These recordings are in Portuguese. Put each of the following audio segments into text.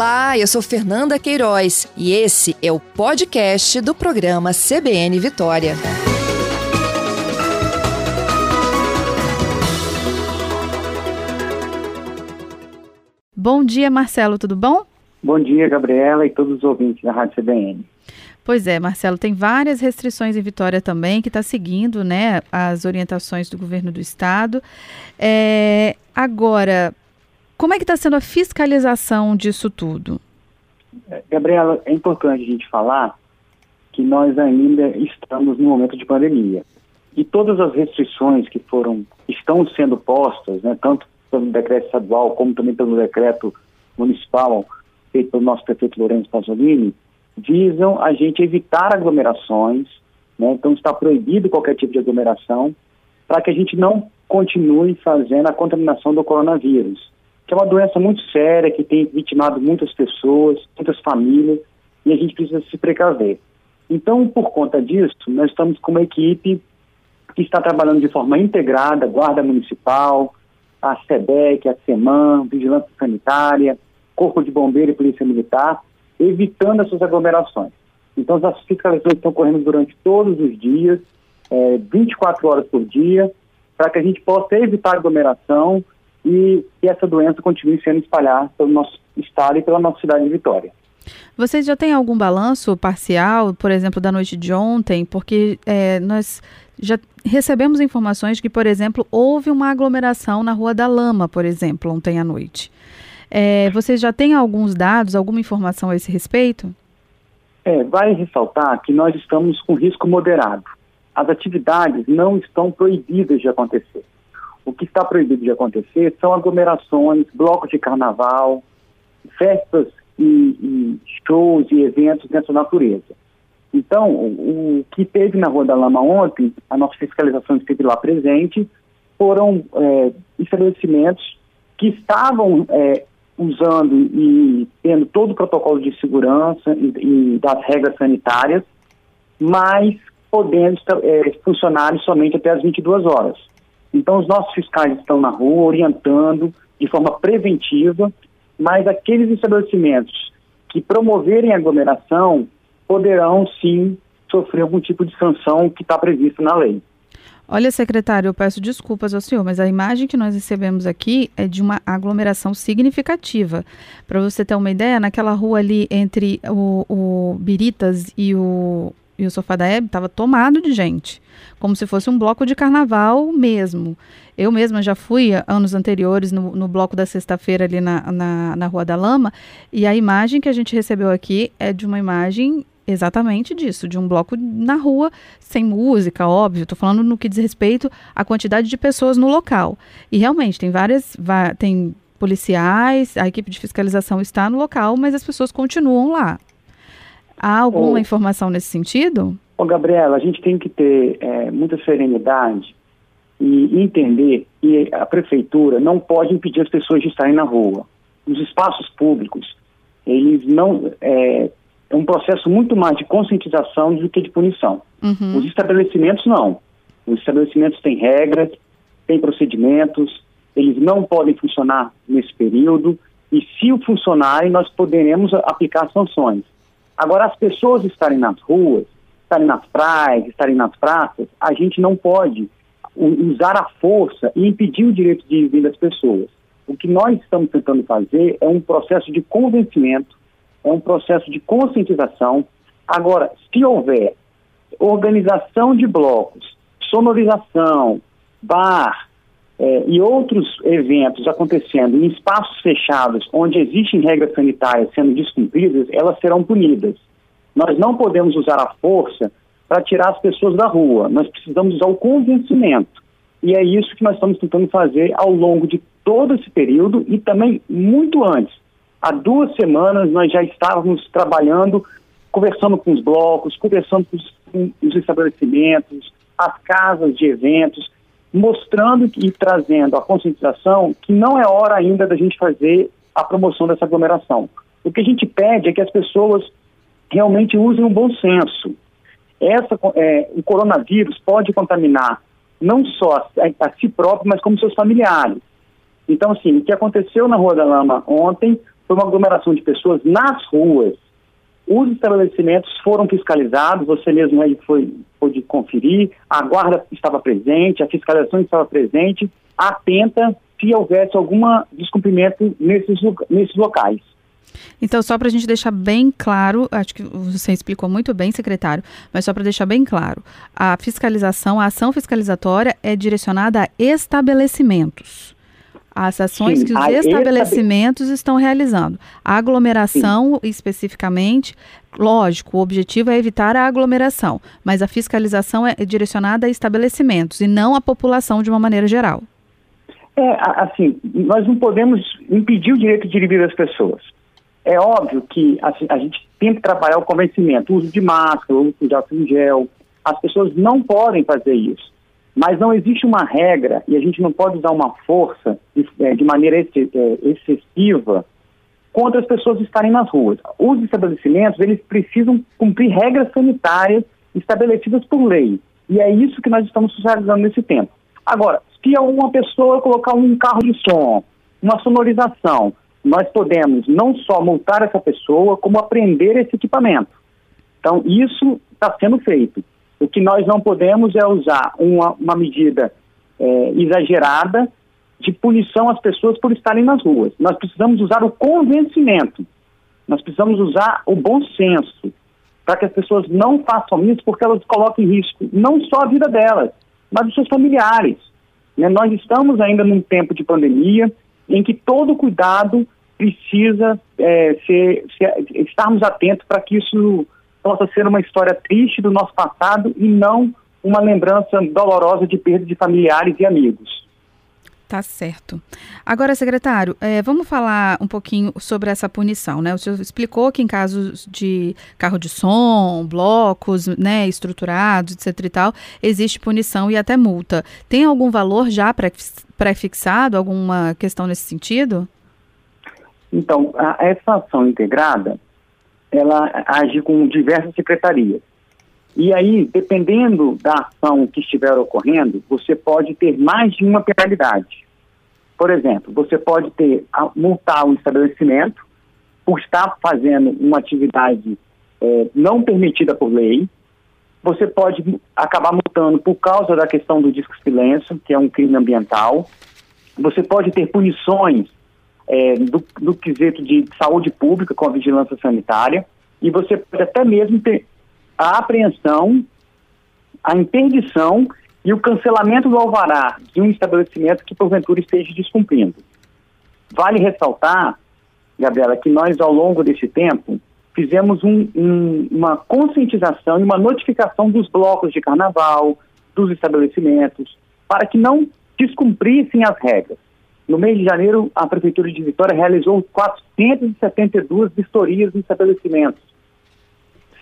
Olá, eu sou Fernanda Queiroz e esse é o podcast do programa CBN Vitória. Bom dia, Marcelo, tudo bom? Bom dia, Gabriela e todos os ouvintes da Rádio CBN. Pois é, Marcelo, tem várias restrições em Vitória também, que está seguindo né, as orientações do governo do estado. É, agora, como é que está sendo a fiscalização disso tudo? É, Gabriela, é importante a gente falar que nós ainda estamos no momento de pandemia. E todas as restrições que foram, estão sendo postas, né, tanto pelo decreto estadual como também pelo decreto municipal feito pelo nosso prefeito Lourenço Pasolini, visam a gente evitar aglomerações, né, então está proibido qualquer tipo de aglomeração, para que a gente não continue fazendo a contaminação do coronavírus que é uma doença muito séria, que tem vitimado muitas pessoas, muitas famílias, e a gente precisa se precaver. Então, por conta disso, nós estamos com uma equipe que está trabalhando de forma integrada, Guarda Municipal, a SEDEC, a SEMAN, Vigilância Sanitária, Corpo de Bombeiro e Polícia Militar, evitando essas aglomerações. Então, as fiscalizações estão correndo durante todos os dias, é, 24 horas por dia, para que a gente possa evitar aglomeração e que essa doença continue sendo espalhada pelo nosso estado e pela nossa cidade de Vitória. Vocês já têm algum balanço parcial, por exemplo, da noite de ontem? Porque é, nós já recebemos informações que, por exemplo, houve uma aglomeração na Rua da Lama, por exemplo, ontem à noite. É, vocês já têm alguns dados, alguma informação a esse respeito? É, vai ressaltar que nós estamos com risco moderado. As atividades não estão proibidas de acontecer. O que está proibido de acontecer são aglomerações, blocos de carnaval, festas e, e shows e eventos dessa natureza. Então, o, o, que teve na Rua da Lama ontem, a nossa fiscalização esteve lá presente, foram é, estabelecimentos que estavam é, usando e tendo todo o protocolo de segurança e, e das regras sanitárias, mas podendo é, funcionar somente até as 22 horas. Então, os nossos fiscais estão na rua orientando de forma preventiva, mas aqueles estabelecimentos que promoverem aglomeração poderão sim sofrer algum tipo de sanção que está previsto na lei. Olha, secretário, eu peço desculpas ao senhor, mas a imagem que nós recebemos aqui é de uma aglomeração significativa. Para você ter uma ideia, naquela rua ali entre o, o Biritas e o, e o sofá da Hebe estava tomado de gente, como se fosse um bloco de carnaval mesmo. Eu mesma já fui anos anteriores no, no bloco da sexta-feira ali na, na, na Rua da Lama, e a imagem que a gente recebeu aqui é de uma imagem exatamente disso, de um bloco na rua, sem música, óbvio. Estou falando no que diz respeito à quantidade de pessoas no local. E realmente tem várias, tem policiais, a equipe de fiscalização está no local, mas as pessoas continuam lá. Há alguma informação nesse sentido? Ô, Gabriela, a gente tem que ter é, muita serenidade e entender que a prefeitura não pode impedir as pessoas de estarem na rua. Os espaços públicos, eles não. É, é um processo muito mais de conscientização do que de punição. Uhum. Os estabelecimentos não. Os estabelecimentos têm regras, têm procedimentos, eles não podem funcionar nesse período, e se funcionarem, nós poderemos aplicar sanções. Agora, as pessoas estarem nas ruas, estarem nas praias, estarem nas praças, a gente não pode usar a força e impedir o direito de vir das pessoas. O que nós estamos tentando fazer é um processo de convencimento, é um processo de conscientização. Agora, se houver organização de blocos, sonorização, bar, é, e outros eventos acontecendo em espaços fechados, onde existem regras sanitárias sendo descumpridas, elas serão punidas. Nós não podemos usar a força para tirar as pessoas da rua, nós precisamos usar o convencimento. E é isso que nós estamos tentando fazer ao longo de todo esse período e também muito antes. Há duas semanas nós já estávamos trabalhando, conversando com os blocos, conversando com os, com os estabelecimentos, as casas de eventos, mostrando e trazendo a conscientização que não é hora ainda da gente fazer a promoção dessa aglomeração. O que a gente pede é que as pessoas realmente usem o bom senso. Essa, é, o coronavírus pode contaminar não só a, a, si próprio, mas como seus familiares. Então, assim, o que aconteceu na Rua da Lama ontem foi uma aglomeração de pessoas nas ruas. Os estabelecimentos foram fiscalizados, você mesmo aí foi, pôde conferir, a guarda estava presente, a fiscalização estava presente, atenta se houvesse algum descumprimento nesses, nesses locais. Então, só para a gente deixar bem claro, acho que você explicou muito bem, secretário, mas só para deixar bem claro, a fiscalização, a ação fiscalizatória é direcionada a estabelecimentos. As ações Sim, que os estabelecimentos estão realizando. A aglomeração, Sim. especificamente, lógico, o objetivo é evitar a aglomeração, mas a fiscalização é direcionada a estabelecimentos e não à população de uma maneira geral. É, assim, nós não podemos impedir o direito de e vir das pessoas. É óbvio que assim, a gente tem que trabalhar o convencimento, o uso de máscara, o uso de álcool em gel. As pessoas não podem fazer isso. Mas não existe uma regra e a gente não pode usar uma força de, é, maneira é, excessiva contra as pessoas estarem nas ruas. Os estabelecimentos, eles precisam cumprir regras sanitárias estabelecidas por lei. E é isso que nós estamos socializando nesse tempo. Agora, se uma pessoa colocar um carro de som, uma sonorização, nós podemos não só multar essa pessoa, como apreender esse equipamento. Então, isso está sendo feito. O que nós não podemos é usar uma, uma medida é, exagerada de punição às pessoas por estarem nas ruas. Nós precisamos usar o convencimento, nós precisamos usar o bom senso, para que as pessoas não façam isso, porque elas colocam em risco não só a vida delas, mas os seus familiares. Né? Nós estamos ainda num tempo de pandemia, em que todo cuidado precisa é, ser, ser, estarmos atentos para que isso possa ser uma história triste do nosso passado e não uma lembrança dolorosa de perda de familiares e amigos. Tá certo. Agora, secretário, é, vamos falar um pouquinho sobre essa punição, né? O senhor explicou que em casos de carro de som, blocos, né, estruturados, etc e tal, existe punição e até multa. Tem algum valor já pré-fixado, alguma questão nesse sentido? Então, a, essa ação integrada, ela age com diversas secretarias. E aí, dependendo da ação que estiver ocorrendo, você pode ter mais de uma penalidade. Por exemplo, você pode ter multar o estabelecimento por estar fazendo uma atividade é, não permitida por lei. Você pode acabar multando por causa da questão do disco silêncio, que é um crime ambiental. Você pode ter punições é, do, do quesito de saúde pública com a vigilância sanitária. E você pode até mesmo ter a apreensão, a interdição e o cancelamento do alvará de um estabelecimento que porventura esteja descumprindo. Vale ressaltar, Gabriela, que nós ao longo desse tempo fizemos um, um, uma conscientização e uma notificação dos blocos de carnaval, dos estabelecimentos, para que não descumprissem as regras. No mês de janeiro, a Prefeitura de Vitória realizou 472 vistorias em estabelecimentos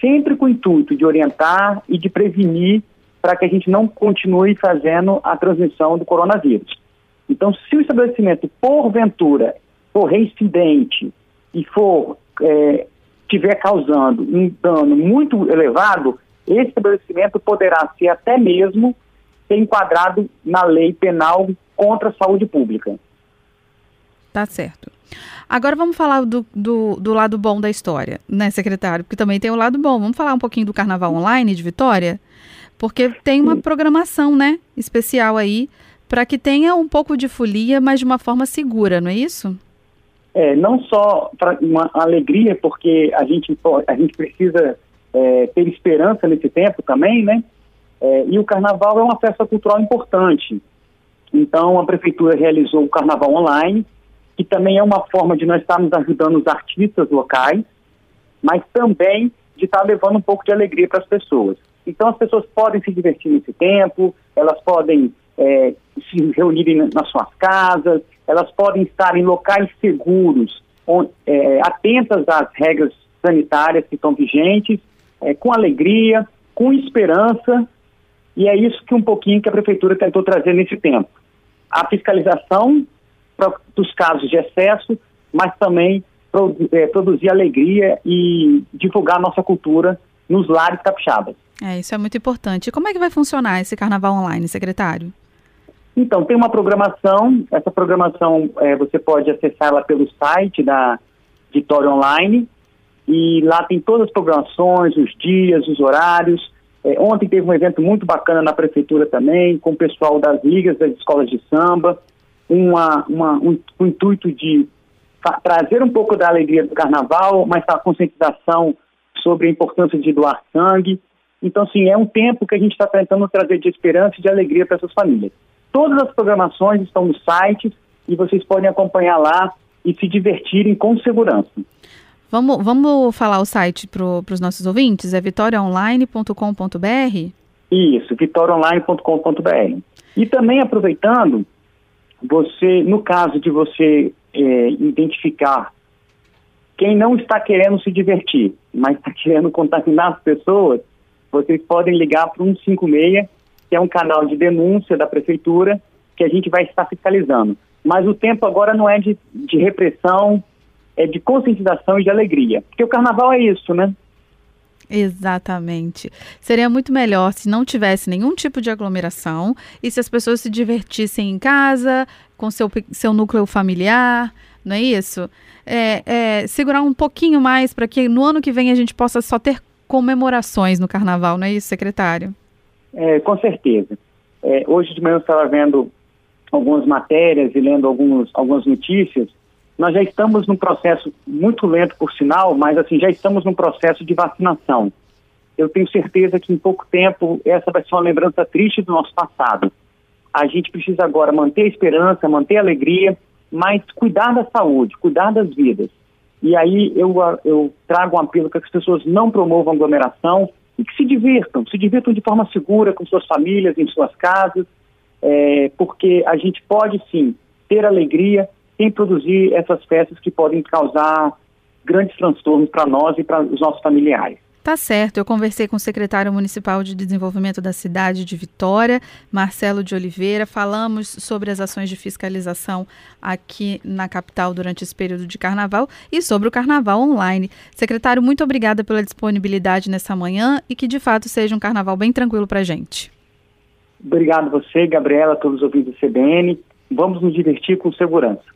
sempre com o intuito de orientar e de prevenir para que a gente não continue fazendo a transmissão do coronavírus. Então, se o estabelecimento, porventura, for reincidente e for é, tiver causando um dano muito elevado, esse estabelecimento poderá ser até mesmo enquadrado na lei penal contra a saúde pública. Tá certo. Agora vamos falar do, do, do, lado bom da história, né, secretário? Porque também tem o lado bom. Vamos falar um pouquinho do Carnaval Online de Vitória? Porque tem uma programação, né, especial aí, para que tenha um pouco de folia, mas de uma forma segura, não é isso? É, não só para uma alegria, porque a gente, a gente precisa é, ter esperança nesse tempo também, né? É, e o Carnaval é uma festa cultural importante. Então, a Prefeitura realizou o Carnaval Online, que também é uma forma de nós estarmos ajudando os artistas locais, mas também de estar levando um pouco de alegria para as pessoas. Então as pessoas podem se divertir nesse tempo, elas podem é, se reunirem nas suas casas, elas podem estar em locais seguros, onde, é, atentas às regras sanitárias que estão vigentes, é, com alegria, com esperança, e é isso que um pouquinho que a prefeitura tentou trazer nesse tempo. A fiscalização dos casos de excesso, mas também é, produzir alegria e divulgar a nossa cultura nos lares capixabas. É, isso é muito importante. E como é que vai funcionar esse carnaval online, secretário? Então, tem uma programação, essa programação é, você pode acessar ela pelo site da, Vitória Online, e lá tem todas as programações, os dias, os horários. É, ontem teve um evento muito bacana na prefeitura também, com o pessoal das ligas das escolas de samba, uma, uma um, um, intuito de trazer um pouco da alegria do carnaval, mas a conscientização sobre a importância de doar sangue. Então, sim, é um tempo que a gente está tentando trazer de esperança e de alegria para essas famílias. Todas as programações estão no site e vocês podem acompanhar lá e se divertirem com segurança. Vamos, vamos falar o site para os nossos ouvintes? É vitoriaonline.com.br? Isso, vitoriaonline.com.br. E também aproveitando, você, no caso de você é, identificar quem não está querendo se divertir, mas está querendo contaminar as pessoas, vocês podem ligar para o 156, que é um canal de denúncia da prefeitura, que a gente vai estar fiscalizando. Mas o tempo agora não é de, de repressão, é, de conscientização e de alegria. Porque o carnaval é isso, né? Exatamente. Seria muito melhor se não tivesse nenhum tipo de aglomeração e se as pessoas se divertissem em casa, com seu, seu núcleo familiar, não é isso? É, é, segurar um pouquinho mais para que no ano que vem a gente possa só ter comemorações no carnaval, não é isso, secretário? É, com certeza. É, hoje de manhã eu estava vendo algumas matérias e lendo alguns, algumas notícias nós já estamos num processo muito lento, por sinal, mas assim, já estamos num processo de vacinação. Eu tenho certeza que em pouco tempo essa vai ser uma lembrança triste do nosso passado. A gente precisa agora manter a esperança, manter a alegria, mas cuidar da saúde, cuidar das vidas. E aí eu, eu trago um apelo para que as pessoas não promovam aglomeração e que se divirtam, se divirtam de forma segura com suas famílias, em suas casas, é, porque a gente pode sim ter alegria, sem produzir essas festas que podem causar grandes transtornos para nós e para os nossos familiares. Tá certo, eu conversei com o secretário municipal de desenvolvimento da cidade de Vitória, Marcelo de Oliveira, falamos sobre as ações de fiscalização aqui na capital durante esse período de carnaval e sobre o carnaval online. Secretário, muito obrigada pela disponibilidade nessa manhã e que de fato seja um carnaval bem tranquilo para a gente. Obrigado você, Gabriela, todos os ouvintes do CBN. Vamos nos divertir com segurança.